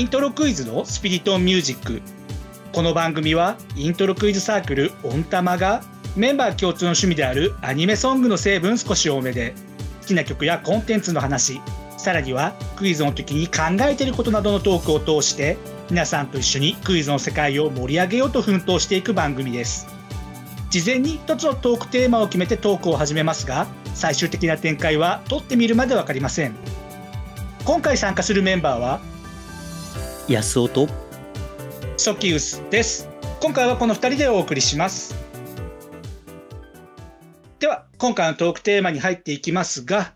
イントロクイズのスピリットミュージック。この番組はイントロクイズサークルオンタマがメンバー共通の趣味であるアニメソングの成分少し多めで好きな曲やコンテンツの話さらにはクイズの時に考えていることなどのトークを通して皆さんと一緒にクイズの世界を盛り上げようと奮闘していく番組です。事前に一つのトークテーマを決めてトークを始めますが最終的な展開は撮ってみるまで分かりません。今回参加するメンバーは安尾と。ソキウスです。今回はこの2人でお送りします。では今回のトークテーマに入っていきますが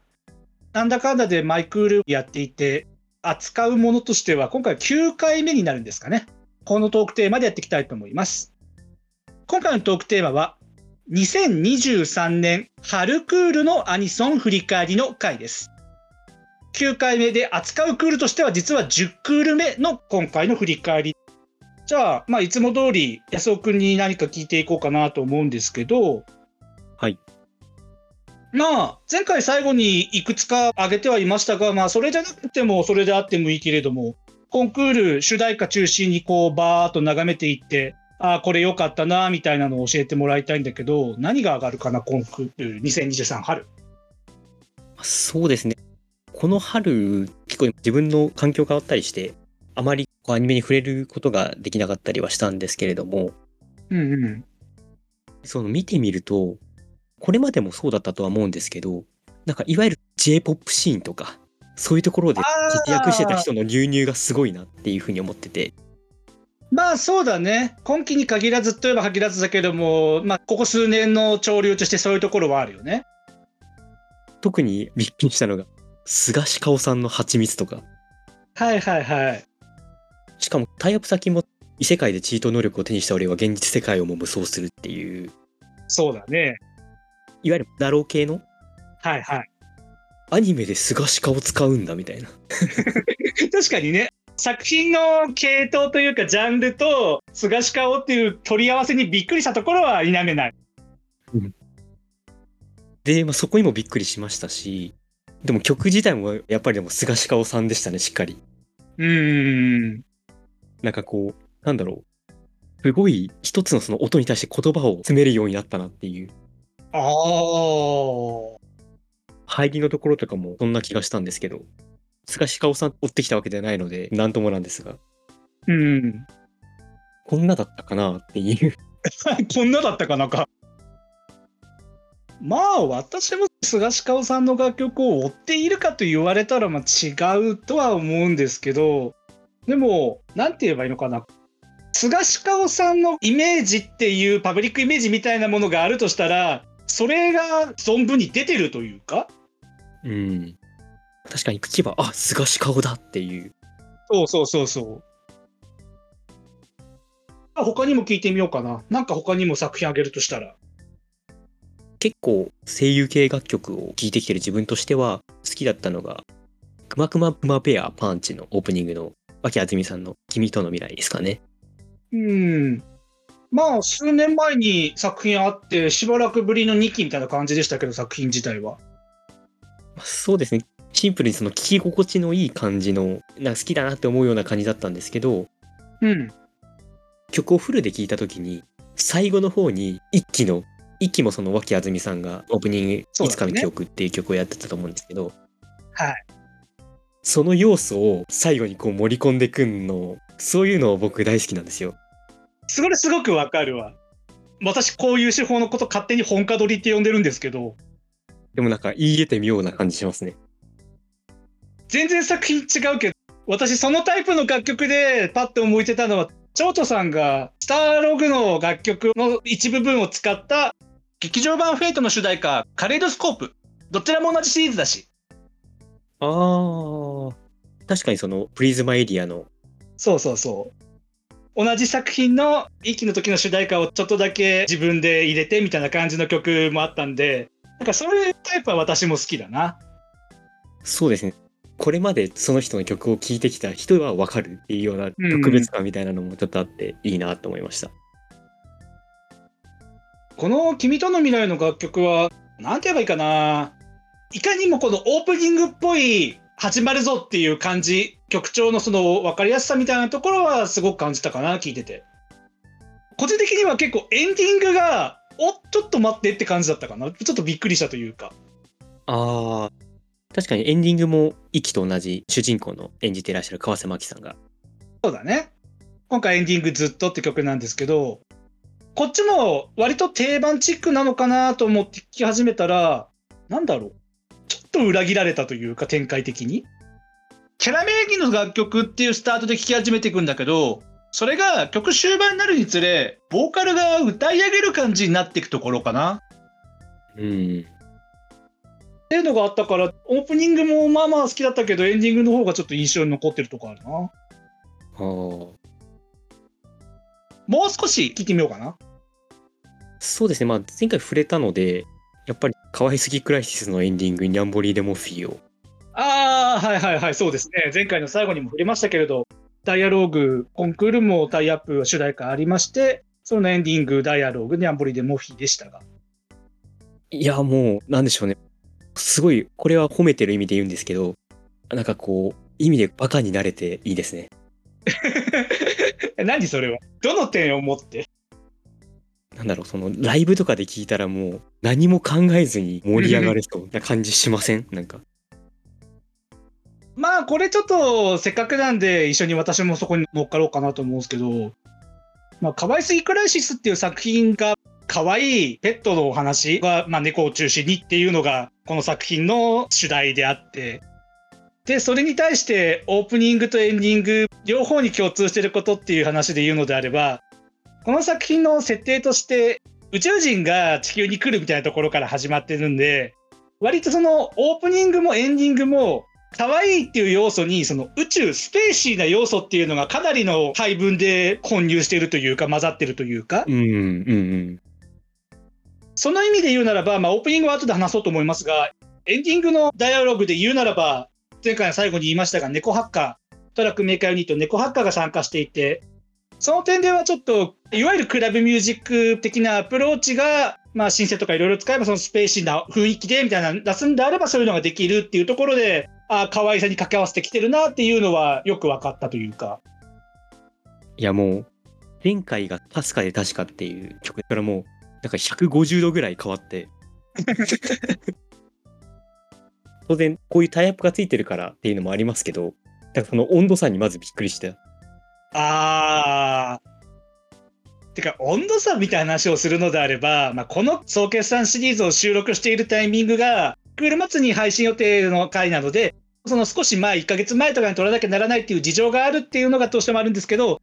なんだかんだでマイクールやっていて扱うものとしては今回9回目になるんですかね。このトークテーマでやっていきたいと思います。今回のトークテーマは2023年春クールのアニソン振り返りの回です。9回目で扱うクールとしては実は10クール目の今回の振り返り。じゃあ、まあ、いつも通り安尾くんに何か聞いていこうかなと思うんですけど、はい。まあ、前回最後にいくつか挙げてはいましたが、まあ、それじゃなくても、それであってもいいけれども、コンクール主題歌中心にこう、バーっと眺めていって、ああ、これ良かったな、みたいなのを教えてもらいたいんだけど、何が上がるかな、コンクール2023春。そうですね。この春、結構自分の環境変わったりして、あまりこうアニメに触れることができなかったりはしたんですけれども、うんうん。その見てみると、これまでもそうだったとは思うんですけど、なんかいわゆる J-POP シーンとか、そういうところで活躍してた人の流入がすごいなっていうふうに思ってて、まあそうだね。今期に限らずといえば限らずだけども、まあここ数年の潮流としてそういうところはあるよね。特にびっくりしたのが、菅氏香さんの蜂蜜とか、はいはいはい。しかもタイアップ先も異世界でチート能力を手にした俺は現実世界をも無双するっていう、そうだね。いわゆるダロー系の？はいはい。アニメで菅氏香を使うんだみたいな。確かにね。作品の系統というかジャンルと菅氏顔っていう取り合わせにびっくりしたところは否めない。で、まあ、そこにもびっくりしましたし、でも曲自体もやっぱりでも菅氏香さんでしたね、しっかり。うーん。なんかこう、なんだろう。すごい一つのその音に対して言葉を詰めるようになったなっていうああ。入りのところとかもそんな気がしたんですけど、菅氏香さん追ってきたわけじゃないので、なんともなんですが、うん。こんなだったかなっていう。こんなだったかなんか。まあ私も菅氏香さんの楽曲を追っているかと言われたらまあ違うとは思うんですけどでもなんて言えばいいのかな菅氏香さんのイメージっていうパブリックイメージみたいなものがあるとしたらそれが存分に出てるというか？うん。確かに聞けば、あ、菅氏香だっていう。そうそうそうそう。あ他にも聞いてみようかな。なんか他にも作品あげるとしたら。結構声優系楽曲を聴いてきてる自分としては好きだったのが「くまくまくまペアパンチ」のオープニングの脇あずみさんの「君との未来」ですかね。うん。まあ、数年前に作品あって、しばらくぶりの2期みたいな感じでしたけど、作品自体は。まあそうですねシンプルにその聴き心地のいい感じのなんか好きだなって思うような感じだったんですけどうん。曲をフルで聴いた時に最後の方に一期の一期もその脇あずみさんがオープニング「そうだねいつかの記憶」っていう曲をやってたと思うんですけどはい。その要素を最後にこう盛り込んでくんのそういうのを僕大好きなんですよ。それすごくわかるわ。私、こういう手法のこと勝手に本家取りって呼んでるんですけど、でもなんか言い得てみような感じしますね。全然作品違うけど、私、そのタイプの楽曲でパッと思いついたのは、 ChouChoさんが、スターログの楽曲の一部分を使った、劇場版フェイトの主題歌、カレイドスコープ。どちらも同じシリーズだし。ああ。確かにそのプリズマイリヤのそうそうそう。同じ作品の一期の時の主題歌をちょっとだけ自分で入れてみたいな感じの曲もあったんで、なんかそういうタイプは私も好きだな。そうですね。これまでその人の曲を聴いてきた人はわかるっていうようなうん特別感みたいなのもちょっとあっていいなと思いました。この君との未来の楽曲は、なんて言えばいいかな。いかにもこのオープニングっぽい始まるぞっていう感じ、曲調のその分かりやすさみたいなところはすごく感じたかな、聞いてて。個人的には結構エンディングが、おっ、ちょっと待ってって感じだったかな。ちょっとびっくりしたというか。ああ、確かにエンディングも、イキと同じ主人公の演じていらっしゃる川瀬真紀さんが。そうだね。今回エンディングずっとって曲なんですけど、こっちも割と定番チックなのかなと思って聴き始めたら、なんだろう。ちょっと裏切られたというか展開的に。キャラ名義の楽曲っていうスタートで聴き始めていくんだけど、それが曲終盤になるにつれ、ボーカルが歌い上げる感じになっていくところかな。うん。っていうのがあったから、オープニングもまあまあ好きだったけど、エンディングの方がちょっと印象に残ってるとこあるな。ああ。もう少し聞いてみようかな。そうですね。まあ、前回触れたので、やっぱり、可愛すぎクライシスのエンディング、ニャンボリーデモフィーを。ああ、はいはいはい、そうですね。前回の最後にも触れましたけれど、ダイアローグ、コンクールもタイアップ主題歌ありまして、そのエンディング、ダイアローグ、ニャンボリでモフィーでしたが。いや、もう、なんでしょうね。すごい、これは褒めてる意味で言うんですけど、なんかこう、意味でバカになれていいですね。何それは？どの点をもって？なんだろう、その、ライブとかで聞いたらもう、何も考えずに盛り上がれそうな感じしません？なんか。まあ、これちょっと、せっかくなんで、一緒に私もそこに乗っかろうかなと思うんですけど、まあ、可愛すぎクライシスっていう作品が、可愛いペットのお話が、まあ、猫を中心にっていうのが、この作品の主題であって、で、それに対して、オープニングとエンディング、両方に共通してることっていう話で言うのであれば、この作品の設定として、宇宙人が地球に来るみたいなところから始まってるんで、割とそのオープニングもエンディングも可愛いっていう要素にその宇宙スペーシーな要素っていうのがかなりの配分で混入しているというか混ざってるというかうん、うん、うん。その意味で言うならば、まあ、オープニングは後で話そうと思いますがエンディングのダイアログで言うならば前回の最後に言いましたが猫ハッカートラックメーカーユニット猫ハッカーが参加していてその点ではちょっといわゆるクラブミュージック的なアプローチがまあ、シンセとかいろいろ使えばそのスペーシーな雰囲気でみたいなの出すんであればそういうのができるっていうところでああ可愛さに掛け合わせてきてるなっていうのはよく分かったというかいや、もう、前回が確かで確かっていう曲からもう、なんか150度ぐらい変わって。当然、こういうタイアップがついてるからっていうのもありますけど、だからその温度差にまずびっくりした。あーてか温度差みたいな話をするのであれば、まあ、この総決算シリーズを収録しているタイミングがクール末に配信予定の回なのでその少し前1ヶ月前とかに撮らなきゃならないっていう事情があるっていうのがどうしてもあるんですけど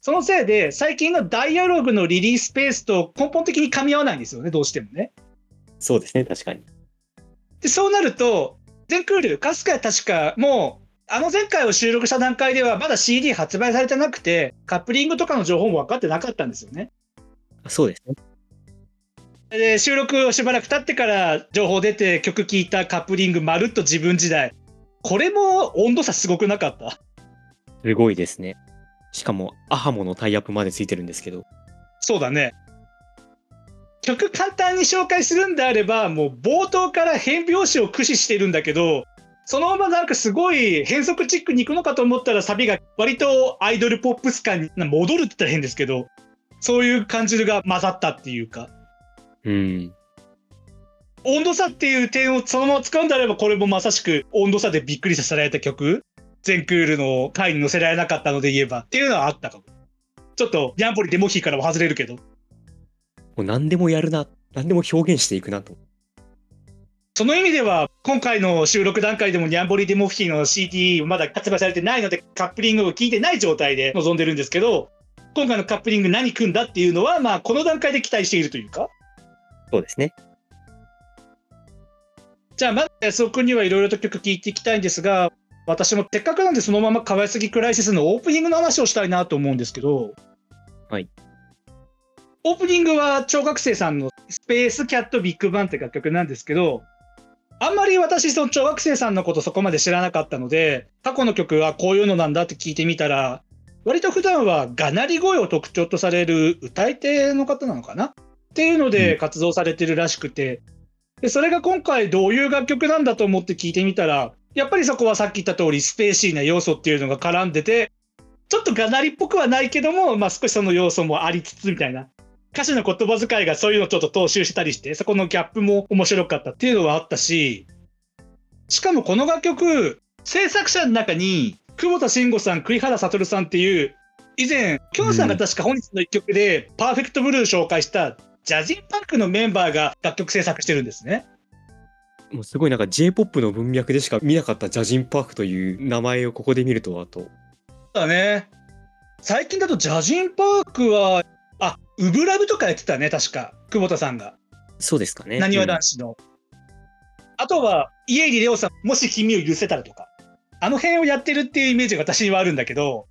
そのせいで最近のダイアログのリリースペースと根本的に噛み合わないんですよねどうしてもね。そうですね、確かに。でそうなると全クールかすか確かもうあの前回を収録した段階ではまだ CD 発売されてなくてカップリングとかの情報も分かってなかったんですよね。そうですね。で収録をしばらく経ってから情報出て曲聴いたカップリングまるっと自分時代これも温度差すごくなかった？すごいですね。しかも、アハモのタイアップまでついてるんですけど、そうだね曲簡単に紹介するんであればもう冒頭から変拍子を駆使してるんだけどそのままなんかすごい変則チックに行くのかと思ったらサビが割とアイドルポップス感に戻るって言ったら変ですけどそういう感じが混ざったっていうか。うん。温度差っていう点をそのまま使うんであればこれもまさしく温度差でびっくりさせられた曲。全クールの回に載せられなかったので言えばっていうのはあったかも。ちょっとヤンポリデモヒーからも外れるけど。もう何でもやるな、何でも表現していくなと。その意味では今回の収録段階でもニャンボリデモフィーの CD まだ発売されてないのでカップリングを聞いてない状態で臨んでるんですけど今回のカップリング何組んだっていうのはまあこの段階で期待しているというかそうですね。じゃあまず安尾君にはいろいろと曲聴いていきたいんですが私もせっかくなんでそのまま可愛すぎクライシスのオープニングの話をしたいなと思うんですけどはいオープニングは小学生さんの「スペースキャットビッグバン」って楽曲なんですけどあんまり私その小学生さんのことそこまで知らなかったので過去の曲はこういうのなんだって聞いてみたら割と普段はがなり声を特徴とされる歌い手の方なのかな？っていうので活動されてるらしくて、でそれが今回どういう楽曲なんだと思って聞いてみたらやっぱりそこはさっき言った通りスペーシーな要素っていうのが絡んでて、ちょっとがなりっぽくはないけども、まあ少しその要素もありつつみたいな。歌詞の言葉遣いがそういうのをちょっと踏襲したりして、そこのギャップも面白かったっていうのはあったし、しかもこの楽曲、制作者の中に、久保田慎吾さん、栗原悟さんっていう、以前、きょんさんが確か本日の一曲で、パーフェクトブルー紹介したジャジンパンクのメンバーが楽曲制作してるんですね。もうすごいなんか J-POP の文脈でしか見なかったジャジンパークという名前をここで見るとはと。だね。最近だとジャジンパークは、あ、ウブラブとかやってたね、確か。久保田さんが。そうですかね。なにわ男子の。うん、あとは、家入レオさん、もし君を許せたらとか。あの辺をやってるっていうイメージが私にはあるんだけど、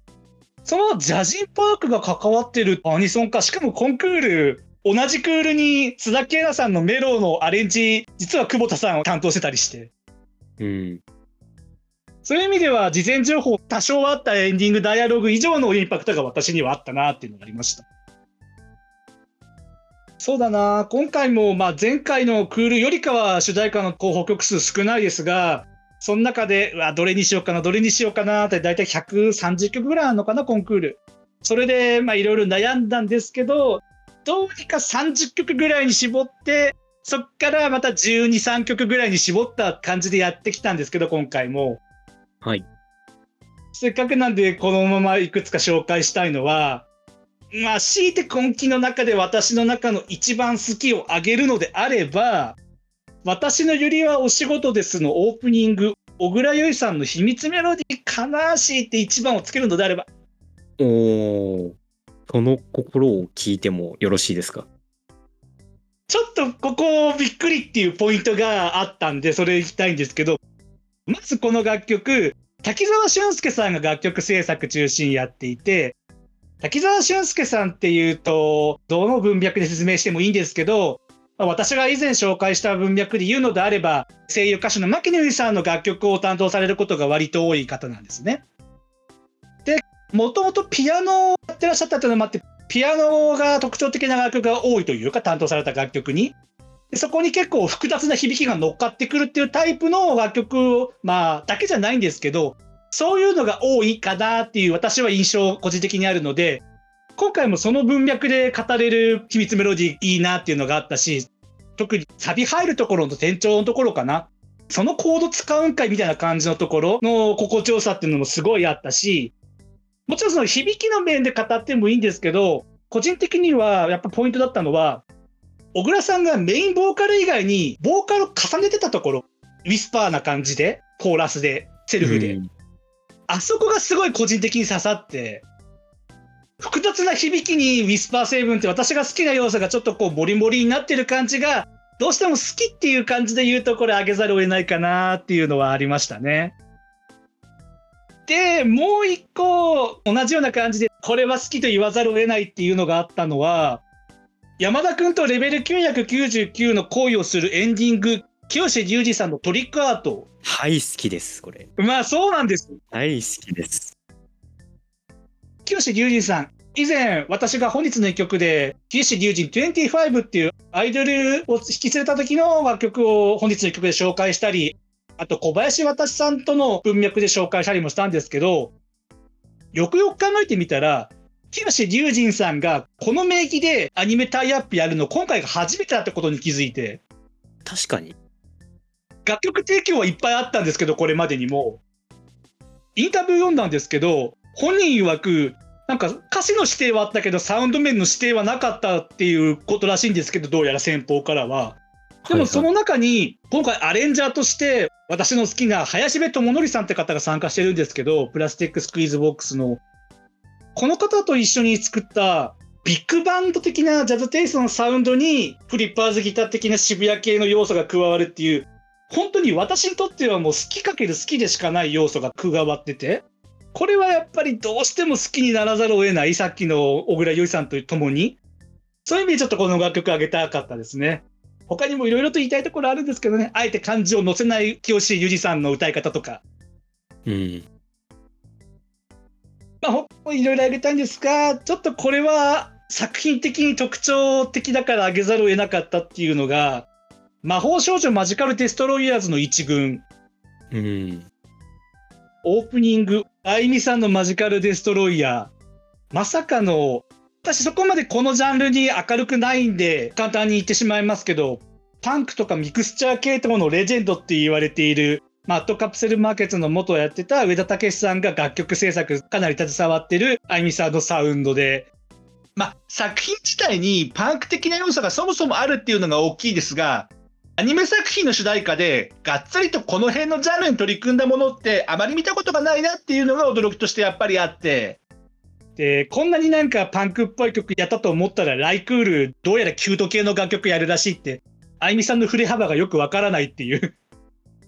そのジャジンパークが関わってるアニソンか、しかもコンクール、同じクールに須田圭奈さんのメロのアレンジ、実は久保田さんを担当してたりして。うん。そういう意味では、事前情報多少あったエンディングダイアログ以上のインパクトが私にはあったなっていうのがありました。そうだな、今回もまあ前回のクールよりかは主題歌の候補曲数少ないですが、その中で、うわ、どれにしようかな、どれにしようかなって、だいたい130曲ぐらいあるのかな、コンクール。それで、まあ、いろいろ悩んだんですけど、どうにか30曲ぐらいに絞って、そっからまた12、3曲ぐらいに絞った感じでやってきたんですけど、今回も。はい。せっかくなんで、このままいくつか紹介したいのは、まあ、強いて根気の中で私の中の一番好きをあげるのであれば、私のゆりはお仕事ですのオープニング、小倉優衣さんの秘密メロディー、悲しいって一番をつけるのであれば。おお、その心を聞いてもよろしいですか？ちょっとここびっくりっていうポイントがあったんで、それ行きたいんですけど、まずこの楽曲、滝沢俊介さんが楽曲制作中心やっていて、滝沢俊介さんっていうと、どの文脈で説明してもいいんですけど、私が以前紹介した文脈で言うのであれば、声優歌手の牧野由さんの楽曲を担当されることが割と多い方なんですね。で、もともとピアノをやってらっしゃったというのもあって、ピアノが特徴的な楽曲が多いというか、担当された楽曲に。そこに結構複雑な響きが乗っかってくるっていうタイプの楽曲を、まあ、だけじゃないんですけど、そういうのが多いかなっていう私は印象個人的にあるので、今回もその文脈で語れる秘密メロディーいいなっていうのがあったし、特にサビ入るところの転調のところかな。そのコード使うんかいみたいな感じのところの心地よさっていうのもすごいあったし、もちろんその響きの面で語ってもいいんですけど、個人的にはやっぱポイントだったのは、小倉さんがメインボーカル以外にボーカルを重ねてたところ、ウィスパーな感じで、コーラスで、セルフで。あそこがすごい個人的に刺さって、複雑な響きにウィスパー成分って私が好きな要素がちょっとこうモリモリになってる感じがどうしても好きっていう感じで言うとこれ上げざるを得ないかなっていうのはありましたね。で、もう一個同じような感じでこれは好きと言わざるを得ないっていうのがあったのは山田君とレベル999の恋をするエンディング清志隆二さんのトリックアート。はい、好きです、これ。まあそうなんです。はい、好きです。清志隆人さん、以前私が本日の一曲で、清志隆人25っていうアイドルを引き連れた時の楽曲を本日の一曲で紹介したり、あと小林渡さんとの文脈で紹介したりもしたんですけど、よくよく考えてみたら、清志隆人さんがこの名義でアニメタイアップやるの今回が初めてだってことに気づいて。確かに。楽曲提供はいっぱいあったんですけど、これまでにも。インタビュー読んだんですけど、本人曰く、なんか歌詞の指定はあったけど、サウンド面の指定はなかったっていうことらしいんですけど、どうやら先方からは。でもその中に、今回アレンジャーとして、私の好きな林部智史さんって方が参加してるんですけど、プラスティックスクイーズボックスの。この方と一緒に作ったビッグバンド的なジャズテイストのサウンドに、フリッパーズギター的な渋谷系の要素が加わるっていう、本当に私にとってはもう好きかける好きでしかない要素が加わってて、これはやっぱりどうしても好きにならざるを得ない、さっきの小倉優衣さんとともに、そういう意味でちょっとこの楽曲あげたかったですね。他にもいろいろと言いたいところあるんですけどね、あえて漢字を載せない清志ゆりさんの歌い方とか。うん。まあ、ほんいろいろあげたいんですが、ちょっとこれは作品的に特徴的だからあげざるを得なかったっていうのが、魔法少女マジカルデストロイヤーズの一軍。うん。オープニング、あいみさんのマジカルデストロイヤー。まさかの、私そこまでこのジャンルに明るくないんで、簡単に言ってしまいますけど、パンクとかミクスチャー系統のレジェンドって言われている、マットカプセルマーケットの元をやってた上田武さんが楽曲制作かなり携わってるあいみさんのサウンドで、ま、作品自体にパンク的な要素がそもそもあるっていうのが大きいですが、アニメ作品の主題歌で、がっつりとこの辺のジャンルに取り組んだものって、あまり見たことがないなっていうのが驚きとしてやっぱりあって、で、こんなになんかパンクっぽい曲やったと思ったら、ライクール、どうやらキュート系の楽曲やるらしいって、あいみさんの振れ幅がよくわからないっていう、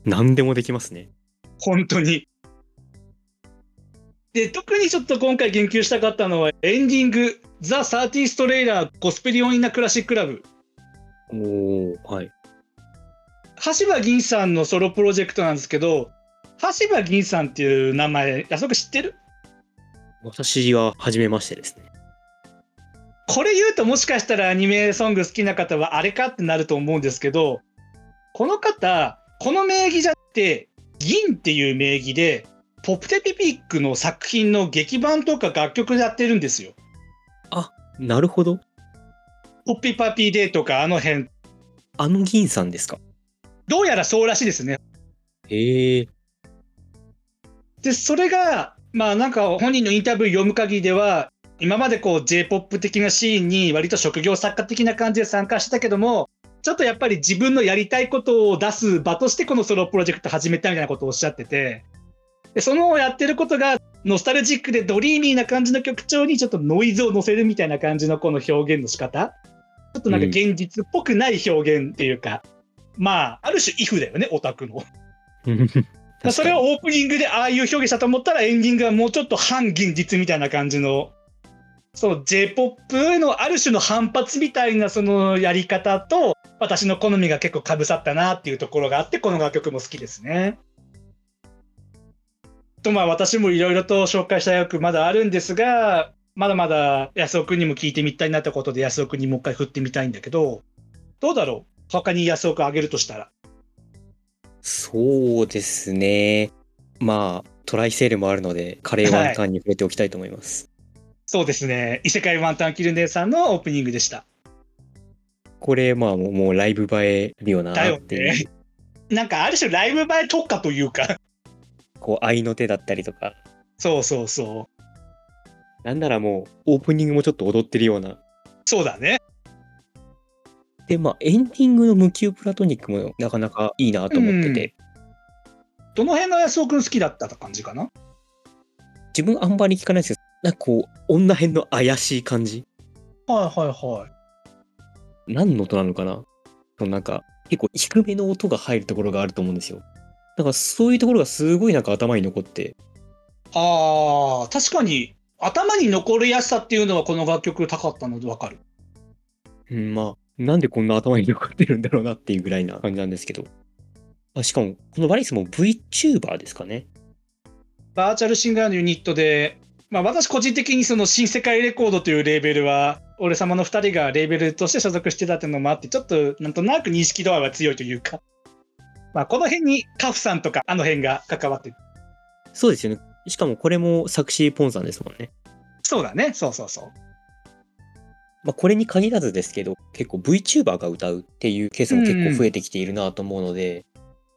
何でもできますね。本当に。で、特にちょっと今回言及したかったのは、エンディング、ザ・サーティーストレイラー、ゴスペリオン・インナ・クラシック・ラブ。おおはい。橋場銀さんのソロプロジェクトなんですけど、橋場銀さんっていう名前、あそこ知ってる？私は初めましてですね。これ言うともしかしたらアニメソング好きな方はあれかってなると思うんですけど、この方、この名義じゃなくて、銀っていう名義で、ポップテピピックの作品の劇版とか楽曲やってるんですよ。なるほど。ポッピパピデーとかあの辺。あの銀さんですか？どうやらそうらしいですね。へえ。で、それが、まあなんか本人のインタビュー読む限りでは、今までこう J-POP 的なシーンに割と職業作家的な感じで参加してたけども、ちょっとやっぱり自分のやりたいことを出す場としてこのソロプロジェクト始めたみたいなことをおっしゃってて、でそのやってることがノスタルジックでドリーミーな感じの曲調にちょっとノイズを乗せるみたいな感じのこの表現の仕方ちょっとなんか現実っぽくない表現っていうか、まあ、ある種イフだよね、オタクの。それをオープニングでああいう表現したと思ったらエンディングはもうちょっと反現実みたいな感じのその J-POP のある種の反発みたいなそのやり方と私の好みが結構かぶさったなっていうところがあってこの楽曲も好きですね。とまあ私もいろいろと紹介した役まだあるんですがまだまだ安尾くんにも聞いてみたいなってことで安尾くんにもう一回振ってみたいんだけどどうだろう？他に安尾くんあげるとしたら？そうですね。まあ、トライセールもあるので、カレーワンタンに触れておきたいと思います。そうですね。異世界ワンタンキル姉さんのオープニングでした。これ、まあもう、もうライブ映えるよなだよっていう、ね。なんかある種ライブ映え特化というか、こう、愛の手だったりとか、そうそうそう。なんならもう、オープニングもちょっと踊ってるような。そうだね。で、まあ、エンディングの無給プラトニックもなかなかいいなと思ってて、どの辺が安尾くん好きだった感じかな？自分あんまり聞かないですけど、なんかこう、女編の怪しい感じ？はいはいはい。何の音なのかな？そのなんか、結構低めの音が入るところがあると思うんですよ。だからそういうところがすごいなんか頭に残って、ああ、確かに頭に残るやすさっていうのはこの楽曲高かったのでわかる。うん、まあ、なんでこんな頭に残ってるんだろうなっていうぐらいな感じなんですけど。あしかも、このバリスも VTuber ですかね？バーチャルシンガーのユニットで、まあ私個人的にその新世界レコードというレーベルは、俺様の2人がレーベルとして所属してたっていうのもあって、ちょっとなんとなく認識度合いは強いというか、まあこの辺にカフさんとかあの辺が関わってる。そうですよね。しかもこれも作詞ポンさんですもんね。そうだね、そうそうそう。まあ、これに限らずですけど、結構 VTuber が歌うっていうケースも結構増えてきているなと思うので、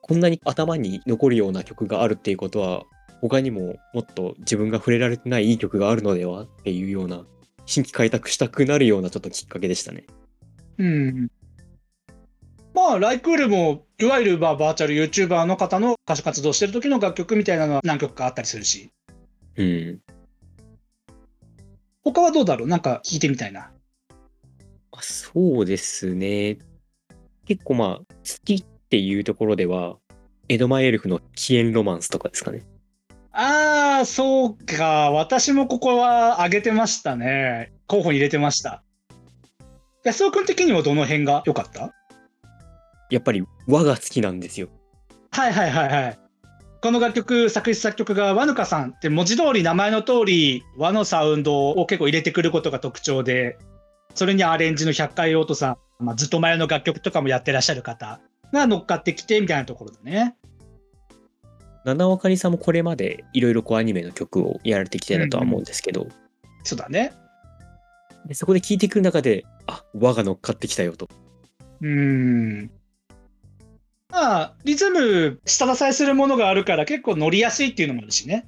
こんなに頭に残るような曲があるっていうことは、他にももっと自分が触れられてないいい曲があるのではっていうような、新規開拓したくなるようなちょっときっかけでしたね。うん。まあ、ライクールも、いわゆるまあバーチャル YouTuber の方の歌手活動してる時の楽曲みたいなのは何曲かあったりするし、うん。他はどうだろう？なんか聞いてみたいな。あそうですね。結構まあ、好きっていうところでは、エドマエルフのキエンロマンスとかですかね。ああ、そうか。私もここは上げてましたね。候補に入れてました。安尾君的にはどの辺が良かった？やっぱり和が好きなんですよ。はいはいはいはい。この楽曲、作詞作曲が和ぬかさんって文字通り名前の通り和のサウンドを結構入れてくることが特徴で、それにアレンジの百回オートさん、まあ、ずっと前の楽曲とかもやってらっしゃる方が乗っかってきてみたいなところだね。七尾あかりさんもこれまでいろいろこうアニメの曲をやられてきてたとは思うんですけど、そうだね。でそこで聴いてくる中であ輪が乗っかってきたよとうーん。まあ、リズム、下支えするものがあるから結構乗りやすいっていうのもあるしね。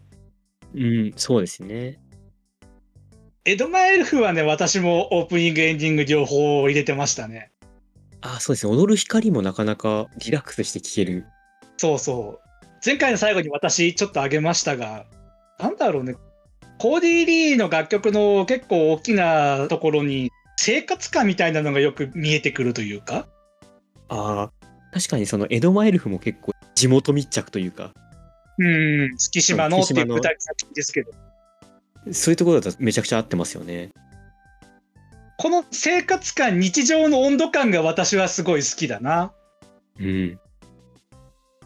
うんそうですね江戸前エルフはね、私もオープニング、エンディング両方入れてましたね。あそうですね踊る光もなかなかリラックスして聴けるそうそう。前回の最後に私ちょっと上げましたが、なんだろうね。コーディー・リーの楽曲の結構大きなところに生活感みたいなのがよく見えてくるというか。あー確かにその江戸前エルフも結構地元密着というかうん、月島のっていう舞台作品ですけど。そういうところだとめちゃくちゃ合ってますよねこの生活感、日常の温度感が私はすごい好きだな。うん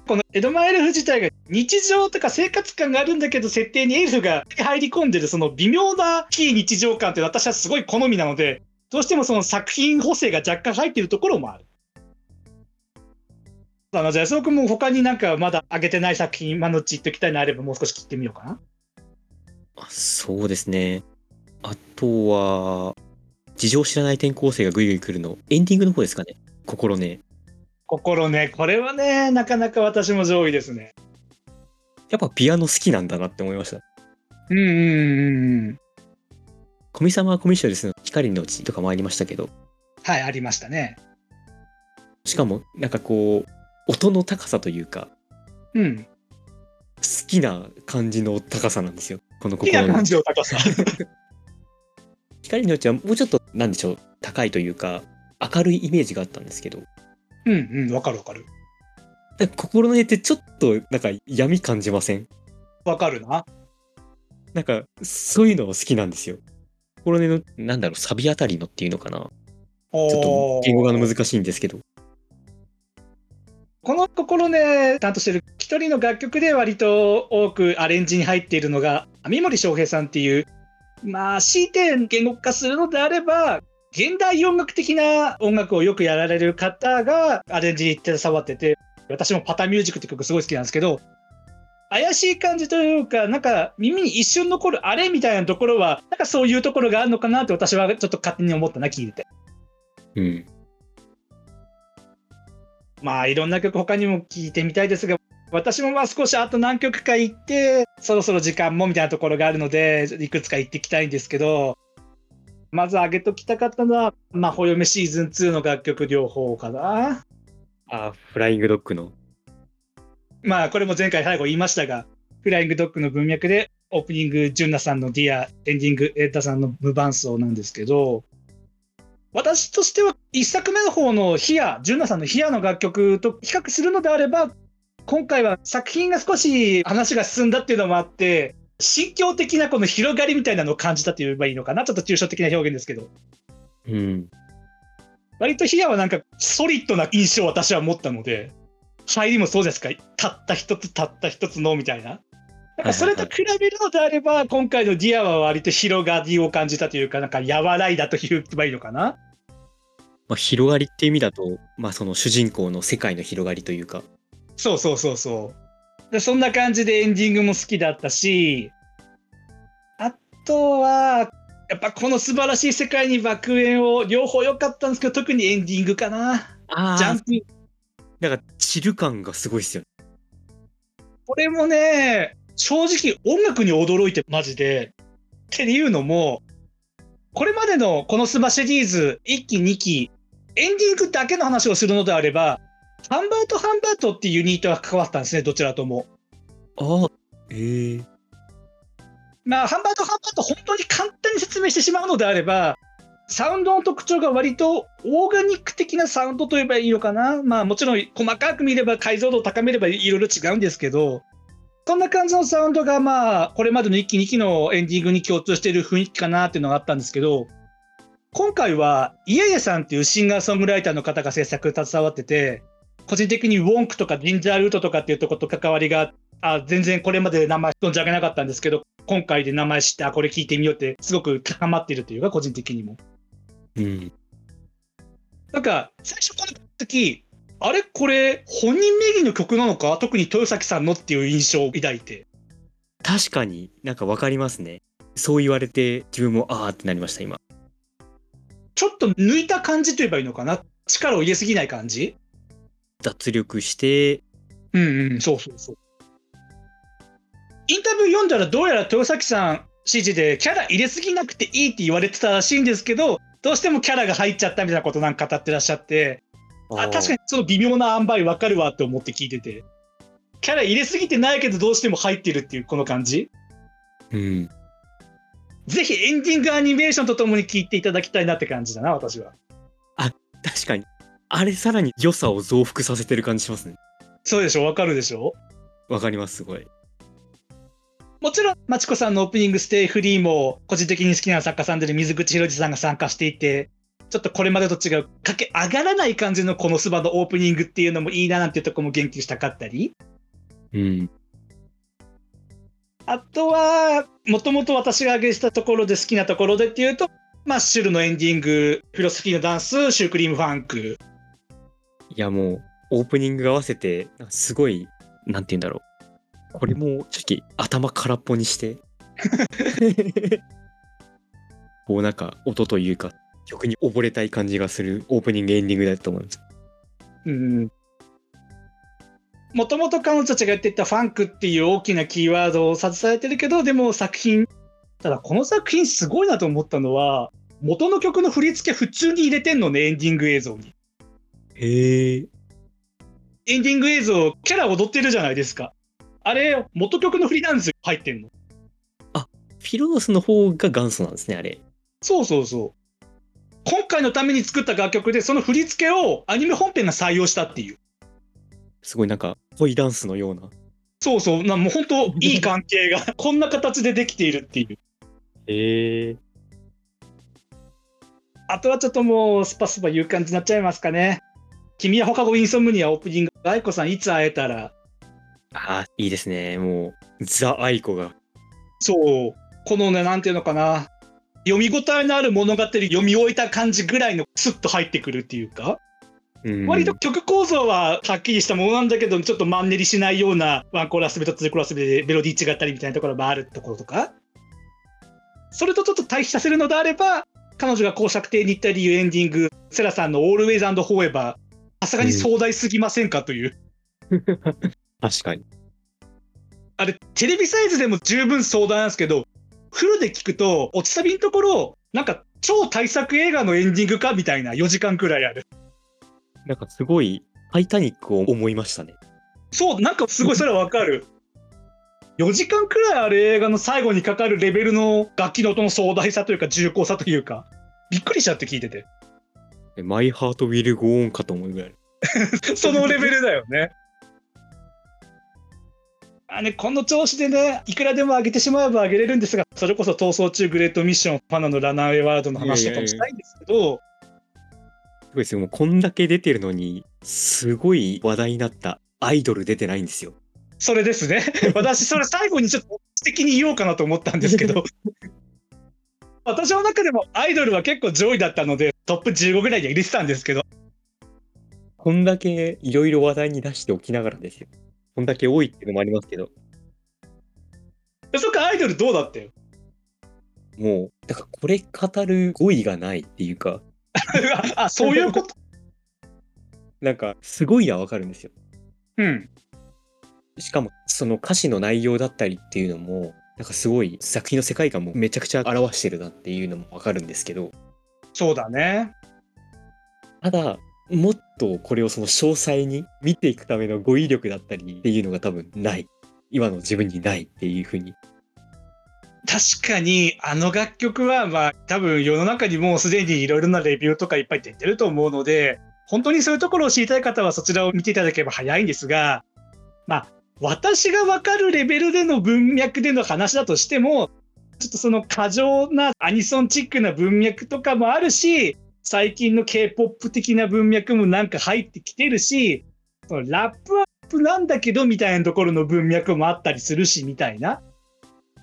この江戸前エルフ自体が日常とか生活感があるんだけど設定にエルフが入り込んでるその微妙な非日常感って私はすごい好みなのでどうしてもその作品補正が若干入ってるところもある。あのじゃあ安尾君も他になんかまだ上げてない作品今のうち言っておきたいのあればもう少し聞いてみようかな。あそうですねあとは事情を知らない転校生がぐいぐい来るのエンディングの方ですかね心ね心ねこれはねなかなか私も上位ですね。やっぱピアノ好きなんだなって思いましたうんうんうんうん。コミ様はコミッションですの光のうちとかもありましたけどはいありましたね。しかもなんかこう音の高さというかうん。好きな感じの高さなんですよ。この好きな心の感じの高さ。光のうちはもうちょっとなんでしょう。高いというか明るいイメージがあったんですけど。うんうんわかるわかる。心の絵ってちょっとなんか闇感じません？わかるな。なんかそういうの好きなんですよ。心根のなんだろうサビあたりのっていうのかな。ちょっと言語が難しいんですけどこの心ね担当してる一人の楽曲で割と多くアレンジに入っているのが網森翔平さんっていうまあ強いて言語化するのであれば現代音楽的な音楽をよくやられる方がアレンジに携わってて私もパタミュージックって曲すごい好きなんですけど怪しい感じというかなんか耳に一瞬残るあれみたいなところはなんかそういうところがあるのかなって私はちょっと勝手に思ったな聞いてて。うんまあいろんな曲他にも聴いてみたいですが私もまあ少しあと何曲か行ってそろそろ時間もみたいなところがあるのでいくつか行ってきたいんですけどまず上げときたかったのは「まほ嫁シーズン2」の楽曲両方かな。あフライングドッグのまあこれも前回最後言いましたがフライングドッグの文脈でオープニング、ジュンナさんのディア、エンディング、エッダさんの無伴奏なんですけど、私としては一作目の方のヒア、ジュンナさんのヒアの楽曲と比較するのであれば、今回は作品が少し話が進んだっていうのもあって、心境的なこの広がりみたいなのを感じたと言えばいいのかな。ちょっと抽象的な表現ですけど。うん割とヒアはなんかソリッドな印象を私は持ったので、入りもそうですか、たった一つたった一つのみたいな。かそれと比べるのであれば、今回のディアは割と広がりを感じたというか、なんか和らいだと言えばいいのかな？まあ、広がりっていう意味だと、まあ、その主人公の世界の広がりというかそうそうそうそう。でそんな感じでエンディングも好きだったし、あとは、やっぱこの素晴らしい世界に爆炎を両方良かったんですけど、特にエンディングかな。あジャンプ。なんかチル感がすごいっすよねこれもね、正直音楽に驚いてマジで。っていうのも、これまでのこのスマシリーズ1期2期、エンディングだけの話をするのであれば、ハンバート・ハンバートっていうユニットが関わったんですね、どちらとも。ああええまあ、ハンバート・ハンバート本当に簡単に説明してしまうのであれば、サウンドの特徴が割とオーガニック的なサウンドといえばいいのかな。まあもちろん細かく見れば解像度を高めればいろいろ違うんですけど、そんな感じのサウンドがまあこれまでの1期2期のエンディングに共通している雰囲気かなっていうのがあったんですけど、今回はイエイエさんっていうシンガーソングライターの方が制作に携わってて、個人的にウォンクとかジンジャールートとかっていうところと関わりがあ全然これまで名前存じ上げなかったんですけど、今回で名前知って、あ、これ聞いてみようって、すごく高まっているというか、個人的にも。うんなんか、最初この時、あれこれ、本人名義の曲なのか？特に豊崎さんのっていう印象を抱いて。確かになんかわかりますね。そう言われて自分もあーってなりました今。ちょっと抜いた感じと言えばいいのかな？力を入れすぎない感じ？脱力してうんうん、そうそうそう。インタビュー読んだらどうやら豊崎さん指示でキャラ入れすぎなくていいって言われてたらしいんですけど、どうしてもキャラが入っちゃったみたいなことなんか語ってらっしゃって、あ確かにその微妙な塩梅分かるわって思って聞いてて。キャラ入れすぎてないけどどうしても入ってるっていうこの感じうん。ぜひエンディングアニメーションとともに聞いていただきたいなって感じだな、私は。確かに。あれさらに良さを増幅させてる感じしますね。そうでしょわかるでしょわかります、すごい。もちろん、まちこさんのオープニングステイフリーも、個人的に好きな作家さんである水口博司さんが参加していて、ちょっとこれまでと違う、かけ上がらない感じのこのスバのオープニングっていうのもいいななんていうところも言及したかったり、うん。あとは、もともと私が挙げしたところで好きなところでっていうと、まあ、シュルのエンディング、フィロソフィーのダンス、シュークリームファンク。いやもう、オープニングが合わせて、すごい、なんて言うんだろう。これも正直頭空っぽにして。こうなんか音というか、曲に溺れたい感じがするオープニングエンディングだと思います。うん。もともと彼女たちがやっていたファンクっていう大きなキーワードを携えてるけど、でも作品、ただこの作品すごいなと思ったのは、元の曲の振り付け普通に入れてんのね、エンディング映像に。へえ。エンディング映像、キャラ踊ってるじゃないですか。あれ、元曲の振りなんですよ、入ってんの。フィロノスの方が元祖なんですね、あれ。そうそうそう。今回のために作った楽曲で、その振り付けをアニメ本編が採用したっていう。すごいなんか、恋ダンスのような。そうそう、なもう本当いい関係が こんな形でできているっていう。へえ。あとはちょっともうスパスパ言う感じになっちゃいますかね。君は放課後インソムニアオープニング、 aikoさんいつ会えたら、ああ、いいですね。もう、ザ・ aikoが。そう、このね、なんていうのかな、読み応えのある物語読み終えた感じぐらいのスッと入ってくるっていうか、うん、割と曲構造ははっきりしたものなんだけど、ちょっとマンネリしないようなワンコーラス目とツーコーラス目でメロディー違ったりみたいなところがあるところとか、それとちょっと対比させるのであれば、彼女が公爵邸に行った理由エンディング、セラさんの Always and Forever、さすがに壮大すぎませんかという。確かに。あれ、テレビサイズでも十分壮大なんですけど、フルで聞くと、落ちサビのところ、なんか超大作映画のエンディングかみたいな4時間くらいある。なんかすごい、タイタニックを思いましたね。そう、なんかすごいそれはわかる。4時間くらいある映画の最後にかかるレベルの楽器の音の壮大さというか重厚さというか、びっくりしちゃって聞いてて。マイハートウィルゴーンかと思うぐらい。そのレベルだよね。あね、この調子でね、いくらでも上げてしまえば上げれるんですが、それこそ逃走中グレートミッション、ファナのラナーウェイワールドの話とかもしたいんですけど、すごいですよ。もうこんだけ出てるのに、すごい話題になったアイドル出てないんですよ。それですね。私、それ最後にちょっと素敵に言おうかなと思ったんですけど、私の中でもアイドルは結構上位だったので、トップ15ぐらいには入れてたんですけど、こんだけいろいろ話題に出しておきながらですよ。こんだけ多いっていうのもありますけど、そっか、アイドルどうだったよ。もう、だからこれ語る語彙がないっていうか、あ、そういうこと？なんかすごいはわかるんですよ。うん。しかもその歌詞の内容だったりっていうのも、なんかすごい作品の世界観もめちゃくちゃ表してるなっていうのもわかるんですけど、そうだね。ただ、もっとこれをその詳細に見ていくための語彙力だったりっていうのが多分ない。今の自分にないっていうふうに。確かに、あの楽曲は、まあ、多分世の中にもうすでにいろいろなレビューとかいっぱい出てると思うので、本当にそういうところを知りたい方はそちらを見ていただければ早いんですが、まあ、私がわかるレベルでの文脈での話だとしても、ちょっとその過剰なアニソンチックな文脈とかもあるし、最近の K-POP 的な文脈もなんか入ってきてるし、ラップアップなんだけどみたいなところの文脈もあったりするし、みたいな。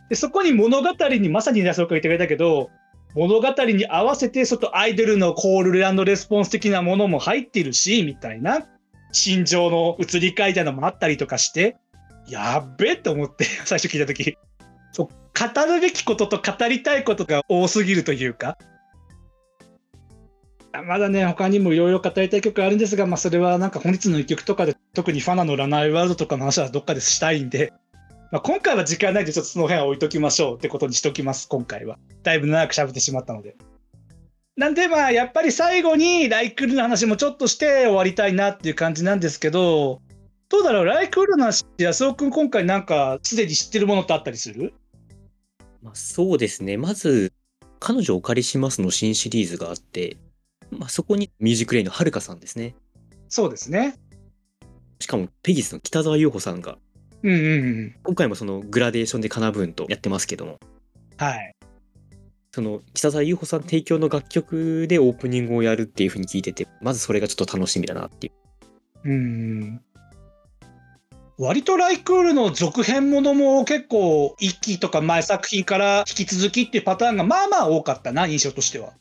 でそこに物語にまさにねそうか言ってくれたけど物語に合わせてちょっとアイドルのコールレスポンス的なものも入ってるしみたいな心情の移り変えたのもあったりとかして、やっべえって思って、最初聞いたとき。そう、語るべきことと語りたいことが多すぎるというか。まだね、他にもいろいろ語りたい曲あるんですが、まあ、それはなんか本日の一曲とかで、特にファナのラナーワールドとかの話はどっかでしたいんで、まあ、今回は時間ないんで、ちょっとその辺は置いときましょうってことにしときます、今回は。だいぶ長く喋ってしまったので。なんでまあ、やっぱり最後にライクールの話もちょっとして終わりたいなっていう感じなんですけど、どうだろう、ライクールの話、安尾くん今回なんかすでに知ってるものってあったりする？まあ、そうですね。まず、彼女お借りしますの新シリーズがあって、まあ、そこにミュージックレイのはるかさんですね。そうですね。しかも、ペギスの北沢優穂さんが、うんうんうん。今回もそのグラデーションでカナブーンとやってますけども、はい。その北沢優穂さん提供の楽曲でオープニングをやるっていう風に聞いてて、まずそれがちょっと楽しみだなっていう。うん。割とライクールの続編ものも結構一期とか前作品から引き続きっていうパターンがまあまあ多かったな、印象としては。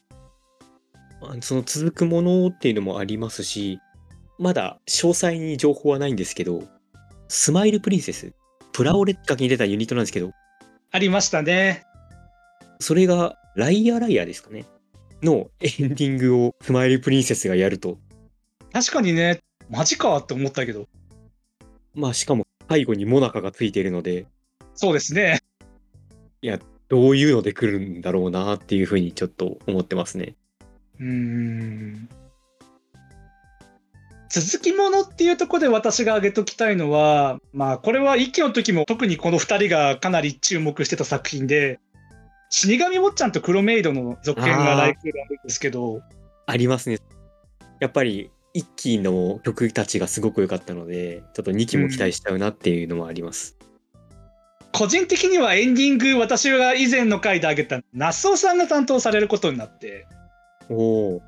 あその続くものっていうのもありますし、まだ詳細に情報はないんですけど、スマイルプリンセス、プラオレッカに出たユニットなんですけど、ありましたね。それがライアーライアーですかね？のエンディングをスマイルプリンセスがやると、確かにね、マジかって思ったけど。まあしかも背後にモナカがついているので、そうですね。どういうので来るんだろうなっていうふうにちょっと思ってますね。うーん。続きものっていうところで私が挙げときたいのは、まあこれは一期の時も特にこの2人がかなり注目してた作品で、死神坊ちゃんとクロメイドの続編がライクールあるんですけど、ありますね。やっぱり一期の曲たちがすごく良かったので、ちょっと2期も期待しちゃうなっていうのもあります。個人的にはエンディング、私が以前の回で挙げた、那須尾さんが担当されることになって、おお。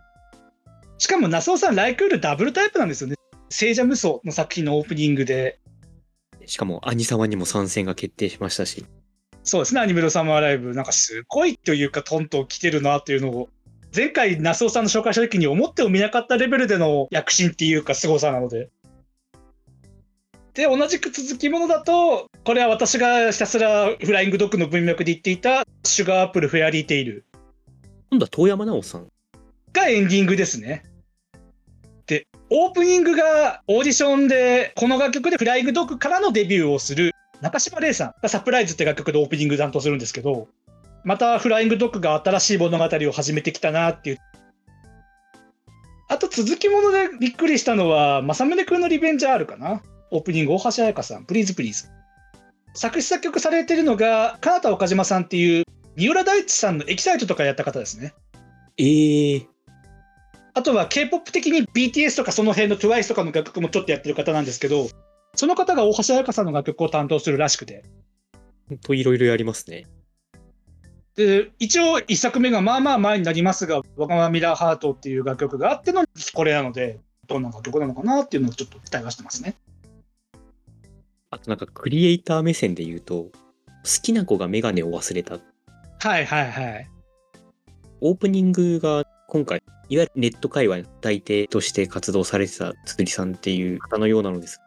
しかも那須尾さん、ライクールダブルタイプなんですよね。聖者無双の作品のオープニングで、しかもアニサマにも参戦が決定しましたし。そうですね、アニメロサマーライブ、なんかすごいというか、トントン来てるなっていうのを、前回、那須尾さんの紹介した時に思ってもみなかったレベルでの躍進っていうか、凄さなので。で、同じく続きものだと、これは私がひたすらフライングドッグの文脈で言っていた、シュガーアップルフェアリーテイル今度は東山奈央さん。がエンディングですね。で、オープニングがオーディションで、この楽曲でフライングドッグからのデビューをする中島怜さんがサプライズって楽曲でオープニング担当するんですけど、またフライングドッグが新しい物語を始めてきたなっていう。あと続きものでびっくりしたのは、正宗君のリベンジ Rかな？オープニング大橋彩香さん、プリーズプリーズ。作詞作曲されてるのが、金田岡島さんっていう、三浦大知さんのエキサイトとかやった方ですね。ええあとは K-POP 的に BTS とかその辺の TWICE とかの楽曲もちょっとやってる方なんですけど、その方が大橋彩香さんの楽曲を担当するらしくて。ほんといろいろやりますね。で、一応一作目がまあまあ前になりますが、わがままミラーハートっていう楽曲があってのこれなので、どんな楽曲なのかなっていうのをちょっと期待はしてますね。あとなんかクリエイター目線で言うと、好きな子がメガネを忘れた。はいはいはい。オープニングが今回、いわゆるネット界隈の歌い手として活動されてたつりさんっていう方のようなのです。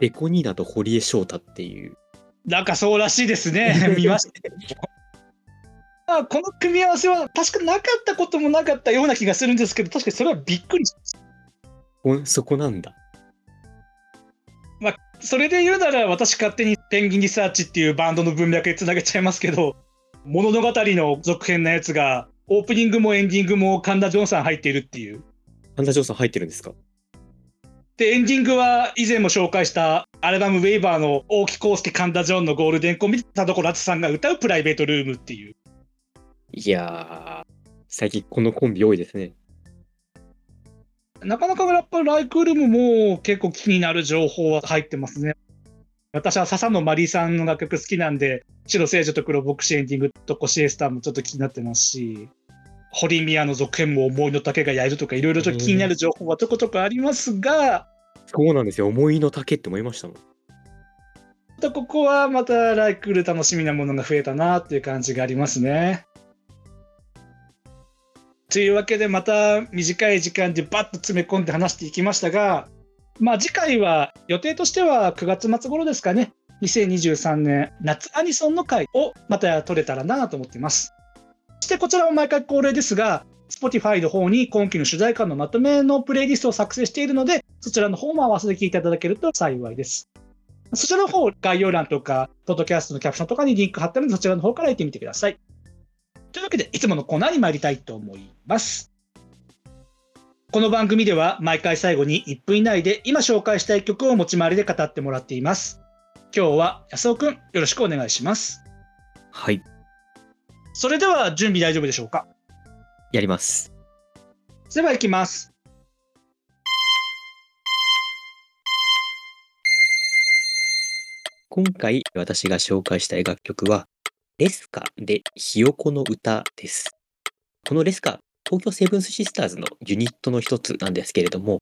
レコニーナと堀江翔太っていう。なんかそうらしいですね。見ました。あこの組み合わせは確かなかったこともなかったような気がするんですけど、確かにそれはびっくりしほそこなんだ。それで言うなら私勝手にペンギンリサーチっていうバンドの文脈でつなげちゃいますけど物語の続編のやつがオープニングもエンディングも神田ジョンさん入っているっていう神田ジョーさん入ってるんですか？でエンディングは以前も紹介したアルバム「ウェイバー」の大木康介神田ジョンのゴールデンコンビ田所敦さんが歌う「プライベートルーム」っていういやー、最近このコンビ多いですね。なかなかやっぱりライクールームも結構気になる情報は入ってますね。私は笹野マリーさんの楽曲好きなんで、白聖女と黒牧師エンディングとコシエスターもちょっと気になってますし、堀宮の続編も思いの丈がやるとか、いろいろと気になる情報はちょこちょこありますが、そうなんですよ。思いの丈って思いましたもん。またここはまたライクール楽しみなものが増えたなっていう感じがありますね。というわけでまた短い時間でバッと詰め込んで話していきましたがまあ次回は予定としては9月末頃ですかね。2023年夏アニソンの回をまた撮れたらなと思っています。そしてこちらも毎回恒例ですが、Spotify の方に今期の主題歌のまとめのプレイリストを作成しているので、そちらの方も合わせて聞いていただけると幸いです。そちらの方、概要欄とか、ポッドキャストのキャプションとかにリンク貼ってあるので、そちらの方から行ってみてください。というわけで、いつものコーナーに参りたいと思います。この番組では毎回最後に1分以内で今紹介したい曲を持ち回りで語ってもらっています。今日は安尾くん、よろしくお願いします。はい。それでは準備大丈夫でしょうか？やります。では行きます。今回私が紹介したい楽曲は、レスカでひよこの歌です。このレスカ、東京セブンスシスターズのユニットの一つなんですけれども、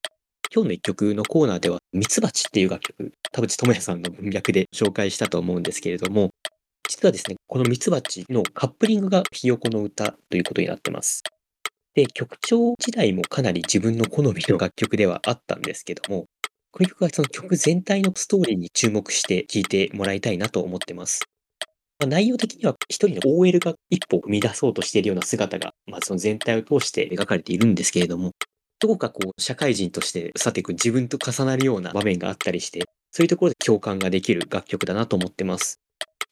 今日の一曲のコーナーでは、ミツバチっていう楽曲、田淵智也さんの文脈で紹介したと思うんですけれども、実はですね、このミツバチのカップリングがひよこの歌ということになってます。で、曲調自体もかなり自分の好みの楽曲ではあったんですけども、この曲はその曲全体のストーリーに注目して聴いてもらいたいなと思ってます。ま、内容的には一人の OL が一歩踏み出そうとしているような姿が、まあ、その全体を通して描かれているんですけれども、どこかこう社会人としてさていく自分と重なるような場面があったりして、そういうところで共感ができる楽曲だなと思ってます。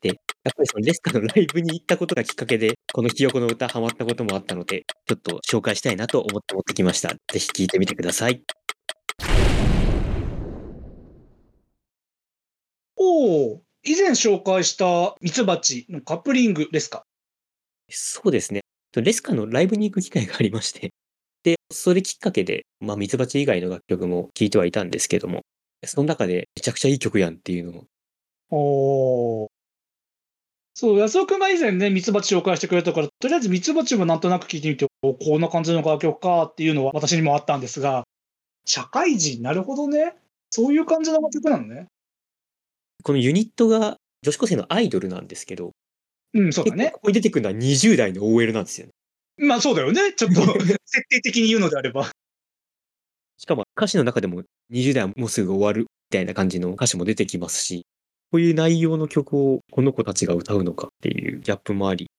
で、やっぱりそのレスカのライブに行ったことがきっかけで、このひよこの歌ハマったこともあったので、ちょっと紹介したいなと思って持ってきました。ぜひ聴いてみてください。おお、以前紹介したミツバチのカップリングですか？そうですね。レスカのライブに行く機会がありまして、で、それきっかけで、まあ、ミツバチ以外の楽曲も聴いてはいたんですけども、その中でめちゃくちゃいい曲やんっていうのを。おそう、安尾くんが以前ね、ミツバチ紹介してくれたから、とりあえずミツバチもなんとなく聞いてみて、こんな感じの楽曲かっていうのは私にもあったんですが、社会人、なるほどね。そういう感じの楽曲なのね。このユニットが女子高生のアイドルなんですけど、うん、そうだね。ここに出てくるのは20代の OL なんですよね。まあそうだよね。ちょっと設定的に言うのであれば。しかも歌詞の中でも20代はもうすぐ終わるみたいな感じの歌詞も出てきますし、こういう内容の曲をこの子たちが歌うのかっていうギャップもあり。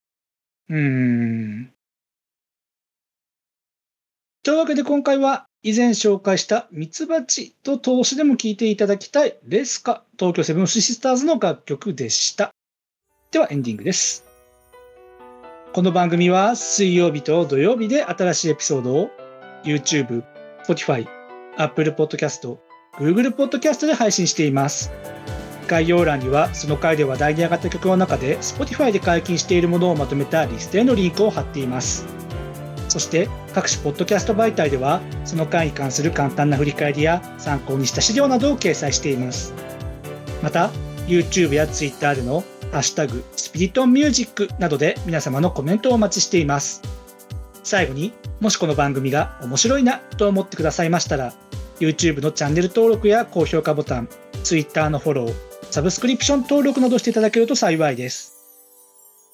うーん。というわけで今回は以前紹介したミツバチと投資でも聴いていただきたいレスカ東京セブンシスターズの楽曲でした。ではエンディングです。この番組は水曜日と土曜日で新しいエピソードを YouTube、Spotify、Apple Podcast、Google Podcast で配信しています。概要欄にはその回で話題に上がった曲の中で Spotify で解禁しているものをまとめたリストへのリンクを貼っています。そして各種ポッドキャスト媒体ではその回に関する簡単な振り返りや参考にした資料などを掲載しています。また YouTube や Twitter でのハッシュタグスピリトンミュージックなどで皆様のコメントをお待ちしています。最後にもしこの番組が面白いなと思ってくださいましたら YouTube のチャンネル登録や高評価ボタン Twitter のフォローサブスクリプション登録などしていただけると幸いです。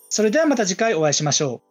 それではまた次回お会いしましょう。